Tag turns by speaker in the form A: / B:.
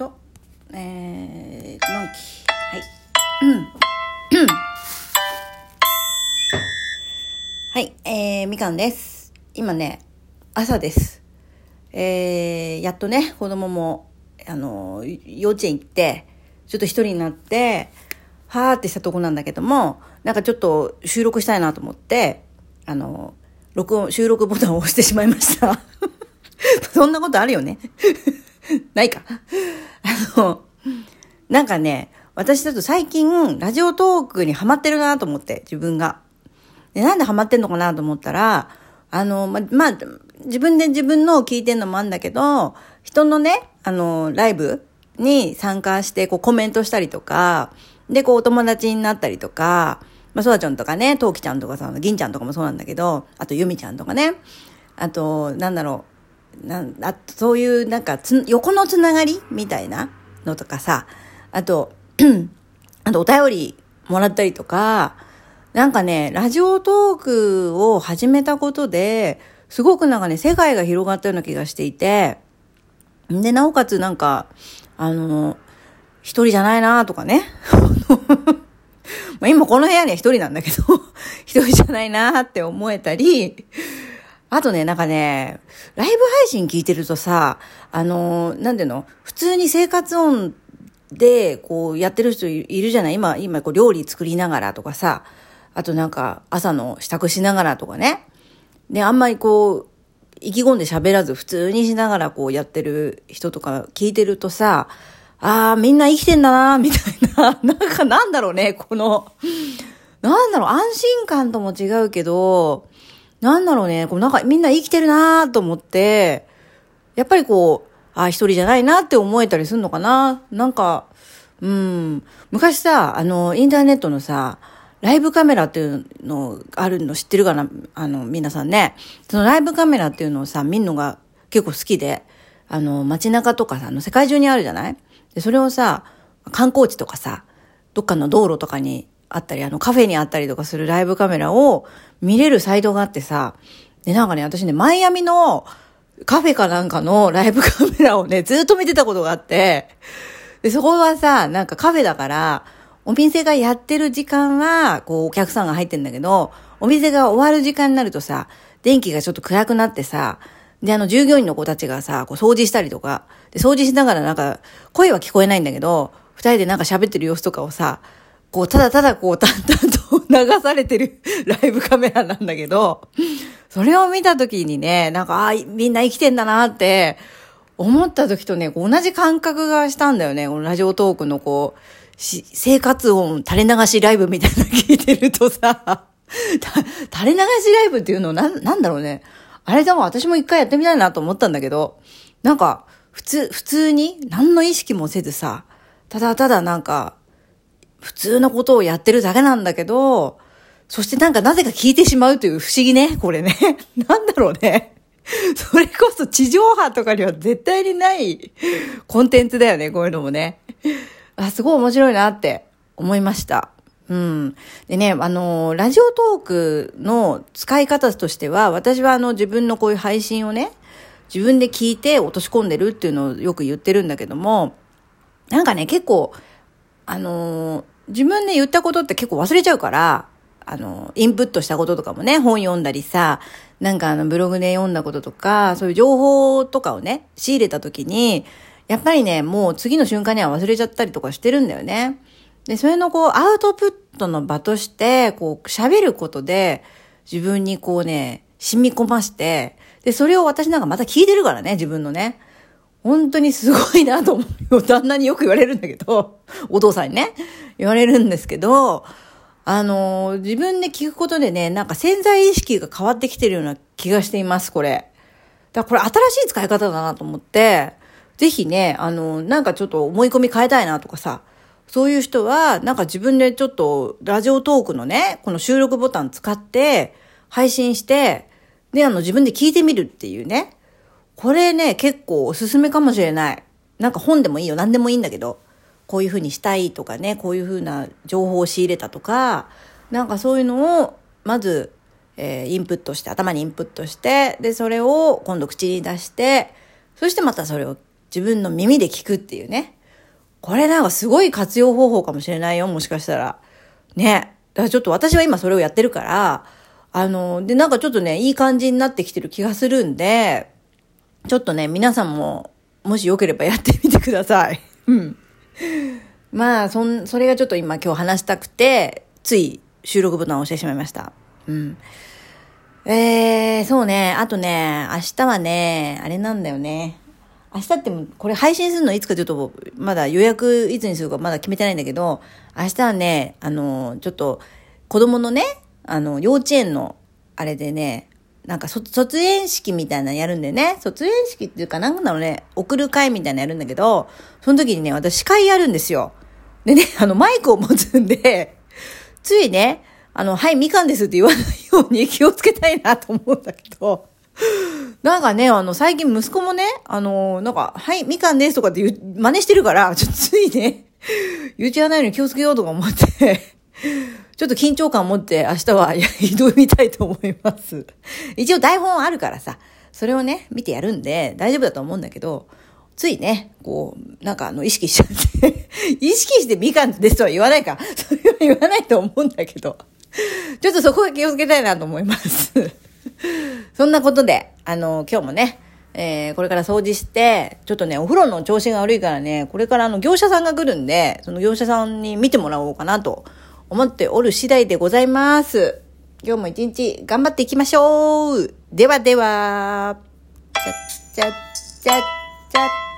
A: と、えー、のんき。はい。はい、えー、みかんです。今ね、朝です。えー、やっとね、子供も、あの、幼稚園行って、ちょっと一人になって、はーってしたとこなんだけども、なんかちょっと収録したいなと思って、あの、録音、収録ボタンを押してしまいました。そんなことあるよね。ないか。あの、なんかね、私だと最近、ラジオトークにハマってるなと思って、自分が。で、なんでハマってんのかなと思ったら、あの、ま、まあ、自分で自分のを聞いてんのもあんだけど、人のね、あの、ライブに参加して、こうコメントしたりとか、で、こうお友達になったりとか、まあ、そらちゃんとかね、とうきちゃんとかさ、銀ちゃんとかもそうなんだけど、あとゆみちゃんとかね、あと、なんだろう、なんあそういうなんかつ、横のつながりみたいなのとかさ、あと、あとお便りもらったりとか、なんかね、ラジオトークを始めたことで、すごくなんかね、世界が広がったような気がしていて、で、なおかつなんか、あの、一人じゃないなとかね。今この部屋には一人なんだけど、一人じゃないなって思えたり、あとね、なんかね、ライブ配信聞いてるとさ、あのなんていうの？普通に生活音で、こう、やってる人いるじゃない？今、今、こう、料理作りながらとかさ、あとなんか、朝の支度しながらとかね。で、あんまりこう、意気込んで喋らず普通にしながらこうやってる人とか聞いてるとさ、ああ、みんな生きてんだな、みたいな。なんかなんだろうね、この、なんだろう、安心感とも違うけど、なんだろうね、こうなんかみんな生きてるなと思って、やっぱりこう、ああ、一人じゃないなって思えたりするのかな。なんか、うん、昔さ、あの、インターネットのさ、ライブカメラっていうのあるの知ってるかなあの、皆さんね。そのライブカメラっていうのをさ、見るのが結構好きで、あの、街中とかさ、あの、世界中にあるじゃない？で、それをさ、観光地とかさ、どっかの道路とかにあったり、あのカフェにあったりとかするライブカメラを見れるサイトがあってさ、で、なんかね、私ね、マイアミのカフェかなんかのライブカメラをね、ずっと見てたことがあって、で、そこはさ、なんかカフェだから、お店がやってる時間は、こう、お客さんが入ってんだけど、お店が終わる時間になるとさ、電気がちょっと暗くなってさ、で、あの、従業員の子たちがさ、こう、掃除したりとか、で、掃除しながらなんか、声は聞こえないんだけど、二人でなんか喋ってる様子とかをさ、こう、ただただこう、淡々と流されてる ライブカメラなんだけど、それを見た時にね、なんか、ああ、みんな生きてんだなって、思った時とね、同じ感覚がしたんだよね。このラジオトークのこう、生活音垂れ流しライブみたいなの聞いてるとさ、垂れ流しライブっていうのな、なんだろうね。あれでも私も一回やってみたいなと思ったんだけど、なんか、普通、普通に何の意識もせずさ、ただただなんか、普通のことをやってるだけなんだけど、そしてなんかなぜか聞いてしまうという不思議ね、これね。なんだろうね。それこそ地上波とかには絶対にないコンテンツだよね、こういうのもね。あ、すごい面白いなって思いました。うん。でね、あの、ラジオトークの使い方としては、私はあの自分のこういう配信をね、自分で聞いて落とし込んでるっていうのをよく言ってるんだけども、なんかね、結構、あの自分で言ったことって結構忘れちゃうから、あの、インプットしたこととかもね、本読んだりさ、なんかあの、ブログで読んだこととか、そういう情報とかをね、仕入れた時に、やっぱりね、もう次の瞬間には忘れちゃったりとかしてるんだよね。で、それのこう、アウトプットの場として、こう、喋ることで、自分にこうね、染み込まして、で、それを私なんかまた聞いてるからね、自分のね。本当にすごいなと思う。旦那によく言われるんだけど、お父さんにね、言われるんですけど、あの自分で聞くことでね、なんか潜在意識が変わってきてるような気がしています、これ。だからこれ新しい使い方だなと思って、ぜひね、あの、なんかちょっと思い込み変えたいなとかさ、そういう人は、なんか自分でちょっとラジオトークのね、この収録ボタン使って配信して、で、あの自分で聞いてみるっていうね。これね、結構おすすめかもしれない。なんか本でもいいよ。何でもいいんだけど。こういうふうにしたいとかね、こういうふうな情報を仕入れたとか、なんかそういうのを、まず、えー、インプットして、頭にインプットして、で、それを今度口に出して、そしてまたそれを自分の耳で聞くっていうね。これなんかすごい活用方法かもしれないよ、もしかしたら。ね。だからちょっと私は今それをやってるから、あの、で、なんかちょっとね、いい感じになってきてる気がするんで、ちょっとね、皆さんも、もしよければやってみてください。うん。まあ、そん、それがちょっと今今日話したくて、つい収録ボタンを押してしまいました。うん。えー、そうね。あとね、明日はね、あれなんだよね。明日ってこれ配信するのいつかちょっと、まだ予約いつにするかまだ決めてないんだけど、明日はね、あの、ちょっと、子供のね、あの、幼稚園の、あれでね、なんか卒園式みたいなのやるんでね、卒園式っていうかなんだろうね、送る会みたいなのやるんだけど、その時にね、私司会やるんですよ。でね、あの、マイクを持つんで、ついね、あの、はい、みかんですって言わないように気をつけたいなと思うんだけど、なんかね、あの、最近息子もね、あの、なんか、はい、みかんですとかって言う、真似してるから、ちょっとついね、言っちゃわないように気をつけようとか思って、ちょっと緊張感を持って明日は 挑みたいと思います。一応台本あるからさ、それをね、見てやるんで大丈夫だと思うんだけど、ついね、こう、なんかあの、意識しちゃって 意識してみかんですとは言わないか。それは言わないと思うんだけど、ちょっとそこは気をつけたいなと思います そんなことで、あの、今日もね、えー、これから掃除して、ちょっとね、お風呂の調子が悪いからね、これからあの、業者さんが来るんで、その業者さんに見てもらおうかなと思っておる次第でございます。今日も一日頑張っていきましょう。ではでは、ちゃっちゃっちゃっちゃっ